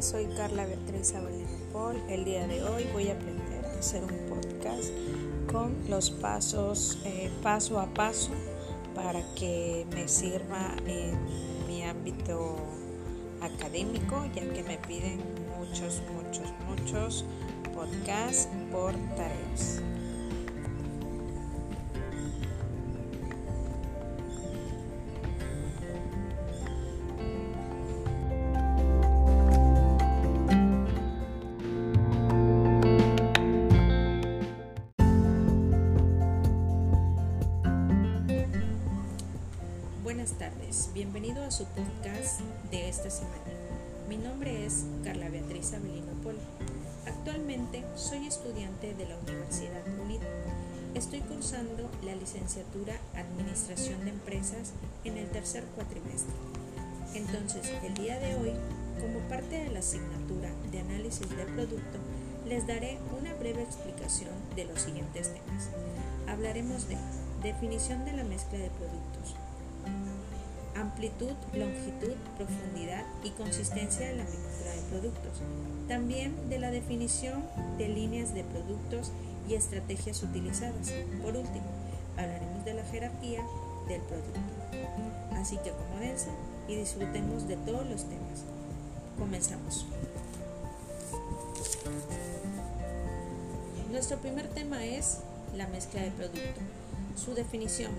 Soy Carla Beatriz Abelino Paul. El día de hoy voy a aprender a hacer un podcast con los pasos eh, paso a paso para que me sirva en mi ámbito académico, ya que me piden muchos, muchos, muchos podcasts por tareas. Su podcast de esta semana. Mi nombre es Carla Beatriz Avelino Pol. Actualmente soy estudiante de la Universidad UNID. Estoy cursando la licenciatura Administración de Empresas en el tercer cuatrimestre. Entonces, el día de hoy, como parte de la asignatura de análisis de producto, les daré una breve explicación de los siguientes temas. Hablaremos de definición de la mezcla de productos, amplitud, longitud, profundidad y consistencia de la mezcla de productos. También de la definición de líneas de productos y estrategias utilizadas. Por último, hablaremos de la jerarquía del producto. Así que acomódense y disfrutemos de todos los temas. Comenzamos. Nuestro primer tema es la mezcla de producto. Su definición.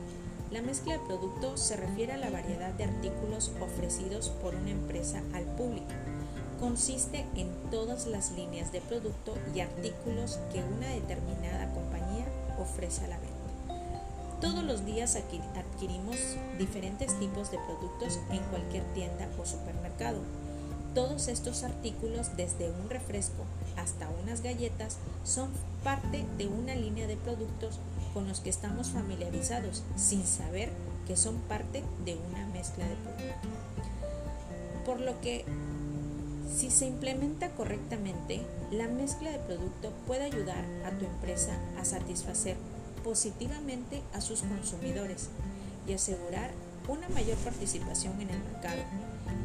La mezcla de producto se refiere a la variedad de artículos ofrecidos por una empresa al público. Consiste en todas las líneas de producto y artículos que una determinada compañía ofrece a la venta. Todos los días adquirimos diferentes tipos de productos en cualquier tienda o supermercado. Todos estos artículos, desde un refresco hasta unas galletas, son parte de una línea de productos con los que estamos familiarizados sin saber que son parte de una mezcla de productos. Por lo que, si se implementa correctamente, la mezcla de producto puede ayudar a tu empresa a satisfacer positivamente a sus consumidores y asegurar una mayor participación en el mercado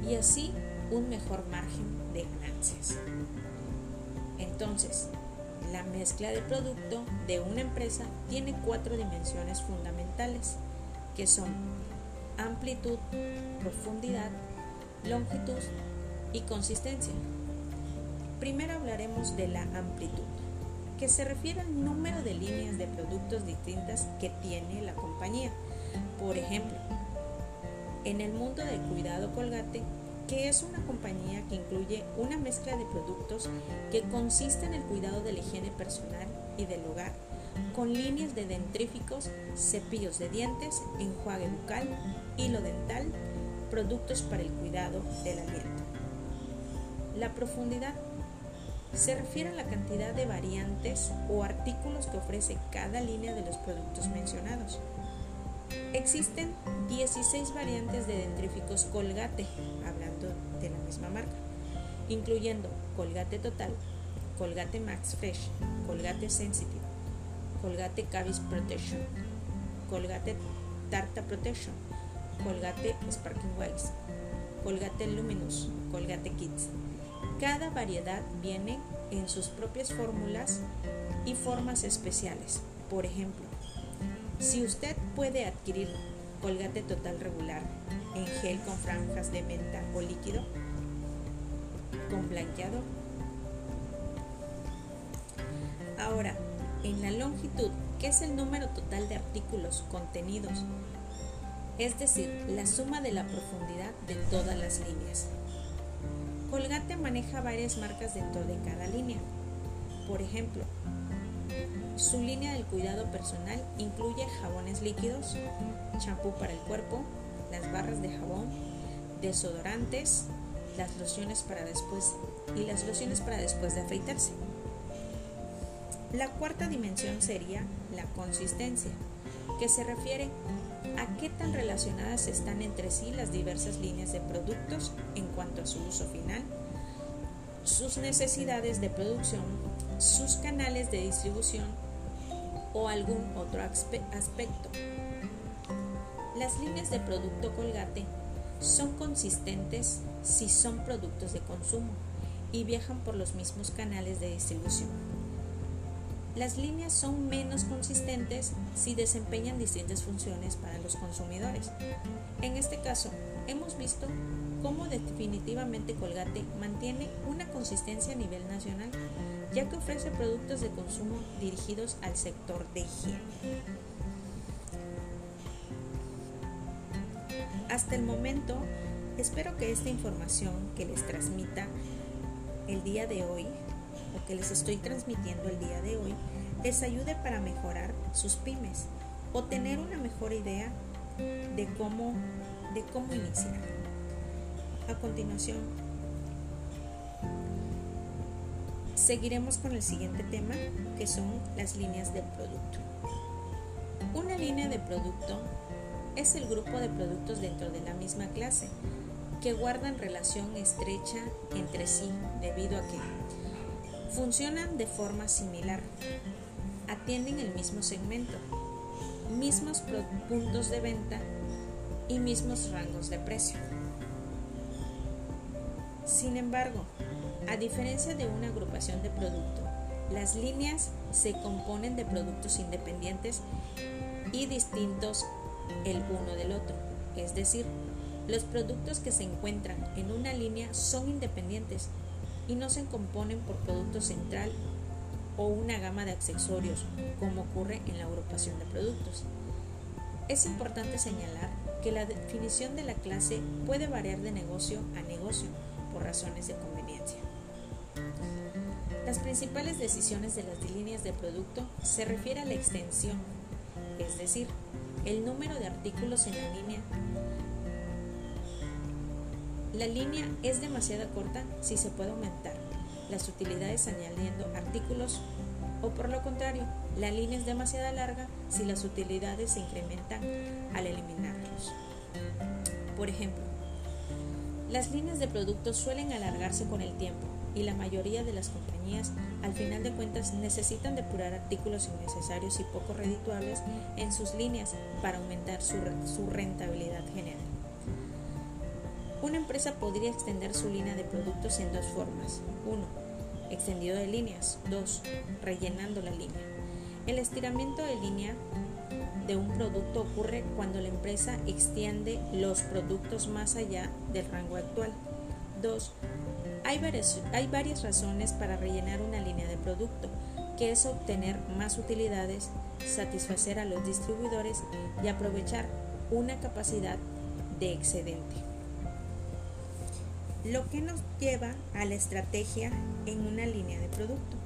y así un mejor margen de ganancias. Entonces, la mezcla de producto de una empresa tiene cuatro dimensiones fundamentales, que son amplitud, profundidad, longitud y consistencia. Primero hablaremos de la amplitud, que se refiere al número de líneas de productos distintas que tiene la compañía. Por ejemplo, en el mundo del cuidado colgate que es una compañía que incluye una mezcla de productos que consiste en el cuidado de la higiene personal y del hogar, con líneas de dentríficos, cepillos de dientes, enjuague bucal, hilo dental, productos para el cuidado del aliento. La profundidad se refiere a la cantidad de variantes o artículos que ofrece cada línea de los productos mencionados. Existen 16 variantes de dentríficos Colgate, hablando de la misma marca, incluyendo Colgate Total, Colgate Max Fresh, Colgate Sensitive, Colgate Cavis Protection, Colgate Tarta Protection, Colgate Sparking Wipes, Colgate Luminous, Colgate Kids. Cada variedad viene en sus propias fórmulas y formas especiales. Por ejemplo, si usted puede adquirir colgate total regular en gel con franjas de menta o líquido con blanqueado. Ahora, en la longitud, que es el número total de artículos contenidos, es decir, la suma de la profundidad de todas las líneas. Colgate maneja varias marcas dentro de cada línea. Por ejemplo, su línea del cuidado personal incluye jabones líquidos, champú para el cuerpo, las barras de jabón, desodorantes, las lociones para después y las lociones para después de afeitarse. La cuarta dimensión sería la consistencia, que se refiere a qué tan relacionadas están entre sí las diversas líneas de productos en cuanto a su uso final, sus necesidades de producción, sus canales de distribución o algún otro aspecto. Las líneas de producto colgate son consistentes si son productos de consumo y viajan por los mismos canales de distribución. Las líneas son menos consistentes si desempeñan distintas funciones para los consumidores. En este caso, hemos visto cómo definitivamente Colgate mantiene una consistencia a nivel nacional, ya que ofrece productos de consumo dirigidos al sector de higiene. Hasta el momento, espero que esta información que les transmita el día de hoy, o que les estoy transmitiendo el día de hoy, les ayude para mejorar sus pymes o tener una mejor idea de cómo, de cómo iniciar. A continuación, seguiremos con el siguiente tema, que son las líneas del producto. Una línea de producto es el grupo de productos dentro de la misma clase que guardan relación estrecha entre sí debido a que funcionan de forma similar, atienden el mismo segmento, mismos puntos de venta y mismos rangos de precio. Sin embargo, a diferencia de una agrupación de producto, las líneas se componen de productos independientes y distintos el uno del otro. Es decir, los productos que se encuentran en una línea son independientes y no se componen por producto central o una gama de accesorios, como ocurre en la agrupación de productos. Es importante señalar que la definición de la clase puede variar de negocio a negocio por razones de conveniencia. Las principales decisiones de las líneas de producto se refieren a la extensión, es decir, el número de artículos en la línea. La línea es demasiado corta si se puede aumentar las utilidades añadiendo artículos o por lo contrario, la línea es demasiado larga si las utilidades se incrementan al eliminarlos. Por ejemplo, las líneas de productos suelen alargarse con el tiempo y la mayoría de las compañías al final de cuentas necesitan depurar artículos innecesarios y poco redituables en sus líneas para aumentar su, rentabilidad general. Una empresa podría extender su línea de productos en dos formas. 1. Extendido de líneas. 2. Rellenando la línea. El estiramiento de línea de un producto ocurre cuando la empresa extiende los productos más allá del rango actual. 2. Hay varias, hay varias razones para rellenar una línea de producto, que es obtener más utilidades, satisfacer a los distribuidores y aprovechar una capacidad de excedente lo que nos lleva a la estrategia una línea de producto.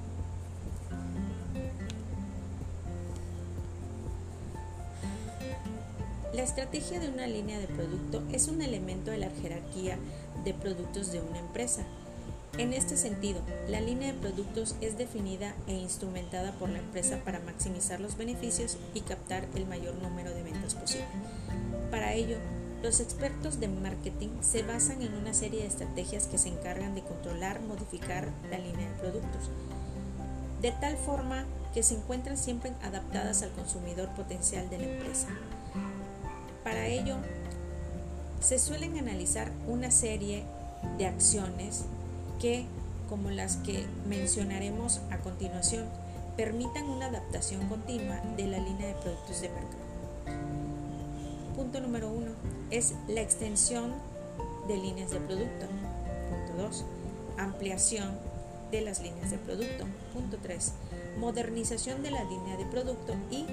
La estrategia de una línea de producto es un elemento de la jerarquía de productos de una empresa. En este sentido, la línea de productos es definida e instrumentada por la empresa para maximizar los beneficios y captar el mayor número de ventas posible. Para ello, los expertos de marketing se basan en una serie de estrategias que se encargan de controlar, modificar la línea de productos, de tal forma que se encuentran siempre adaptadas al consumidor potencial de la empresa. Para ello, se suelen analizar una serie de acciones que, como las que mencionaremos a continuación, permitan una adaptación continua de la línea de productos de mercado. Punto número uno es la extensión de líneas de producto. Punto 2. Ampliación de las líneas de producto. Punto 3. Modernización de la línea de producto y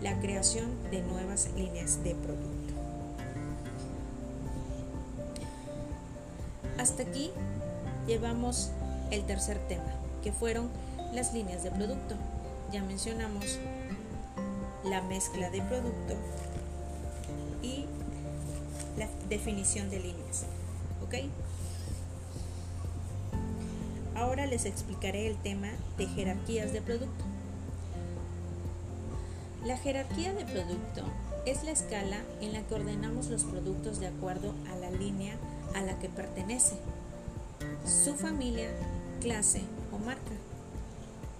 la creación de nuevas líneas de producto. Hasta aquí llevamos el tercer tema, que fueron las líneas de producto. Ya mencionamos la mezcla de producto la definición de líneas. ¿Ok? Ahora les explicaré el tema de jerarquías de producto. La jerarquía de producto es la escala en la que ordenamos los productos de acuerdo a la línea a la que pertenece, su familia, clase o marca.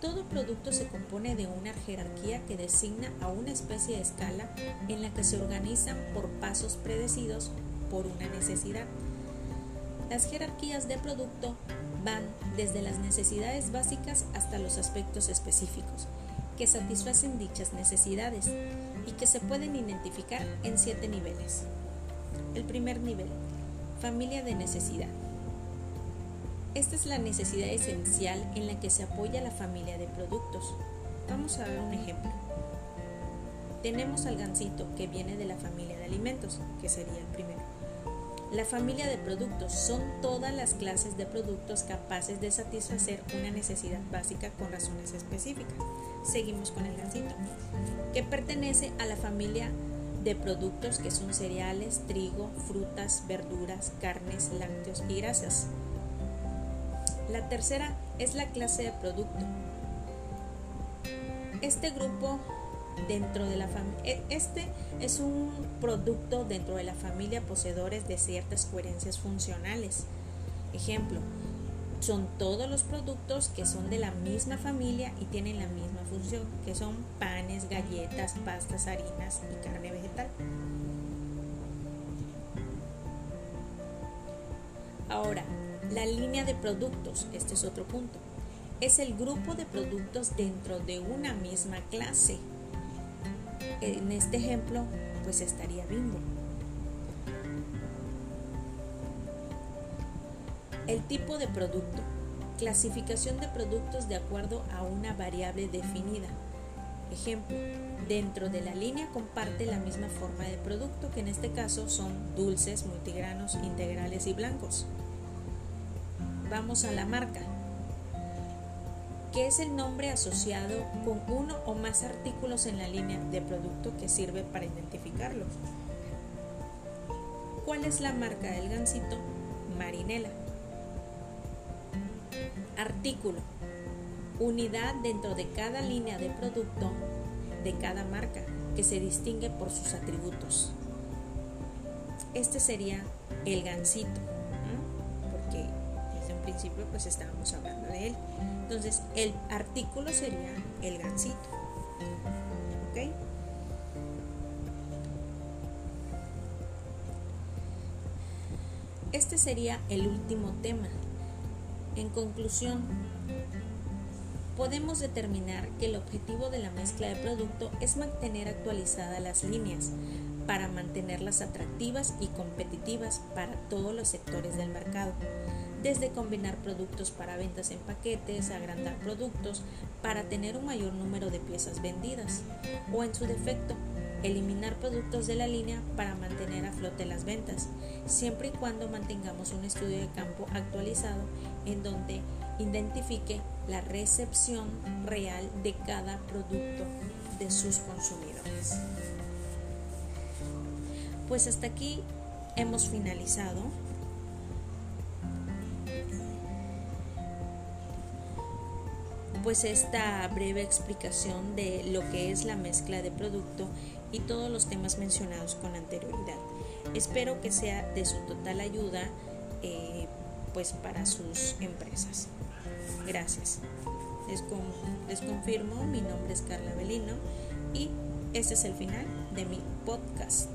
Todo producto se compone de una jerarquía que designa a una especie de escala en la que se organizan por pasos predecidos por una necesidad. Las jerarquías de producto van desde las necesidades básicas hasta los aspectos específicos que satisfacen dichas necesidades y que se pueden identificar en siete niveles. El primer nivel, familia de necesidad. Esta es la necesidad esencial en la que se apoya la familia de productos. Vamos a ver un ejemplo. Tenemos al gansito que viene de la familia de alimentos, que sería el primero. La familia de productos son todas las clases de productos capaces de satisfacer una necesidad básica con razones específicas. Seguimos con el gansito, que pertenece a la familia de productos que son cereales, trigo, frutas, verduras, carnes, lácteos y grasas. La tercera es la clase de producto. Este grupo dentro de la familia. E, este es un producto dentro de la familia poseedores de ciertas coherencias funcionales. Ejemplo, son todos los productos que son de la misma familia y tienen la misma función, que son panes, galletas, pastas, harinas y carne vegetal. Ahora, la línea de productos, este es otro punto, es el grupo de productos dentro de una misma clase en este ejemplo, pues estaría Bimbo. El tipo de producto. Clasificación de productos de acuerdo a una variable definida. Ejemplo, dentro de la línea comparte la misma forma de producto que en este caso son dulces, multigranos, integrales y blancos. Vamos a la marca que es el nombre asociado con uno o más artículos en la línea de producto que sirve para identificarlo. ¿Cuál es la marca del gansito? Marinela. Artículo. Unidad dentro de cada línea de producto de cada marca que se distingue por sus atributos. Este sería el gansito, pues estábamos hablando de él. Entonces, el artículo sería el gansito. ¿Ok? Este sería el último tema. En conclusión, podemos determinar que el objetivo de la mezcla de producto es mantener actualizadas las líneas para mantenerlas atractivas y competitivas para todos los sectores del mercado desde combinar productos para ventas en paquetes, agrandar productos para tener un mayor número de piezas vendidas o en su defecto eliminar productos de la línea para mantener a flote las ventas, siempre y cuando mantengamos un estudio de campo actualizado en donde identifique la recepción real de cada producto de sus consumidores. Pues hasta aquí hemos finalizado pues esta breve explicación de lo que es la mezcla de producto y todos los temas mencionados con anterioridad. Espero que sea de su total ayuda eh, pues para sus empresas. Gracias. Les, les confirmo, mi nombre es Carla Belino y este es el final de mi podcast.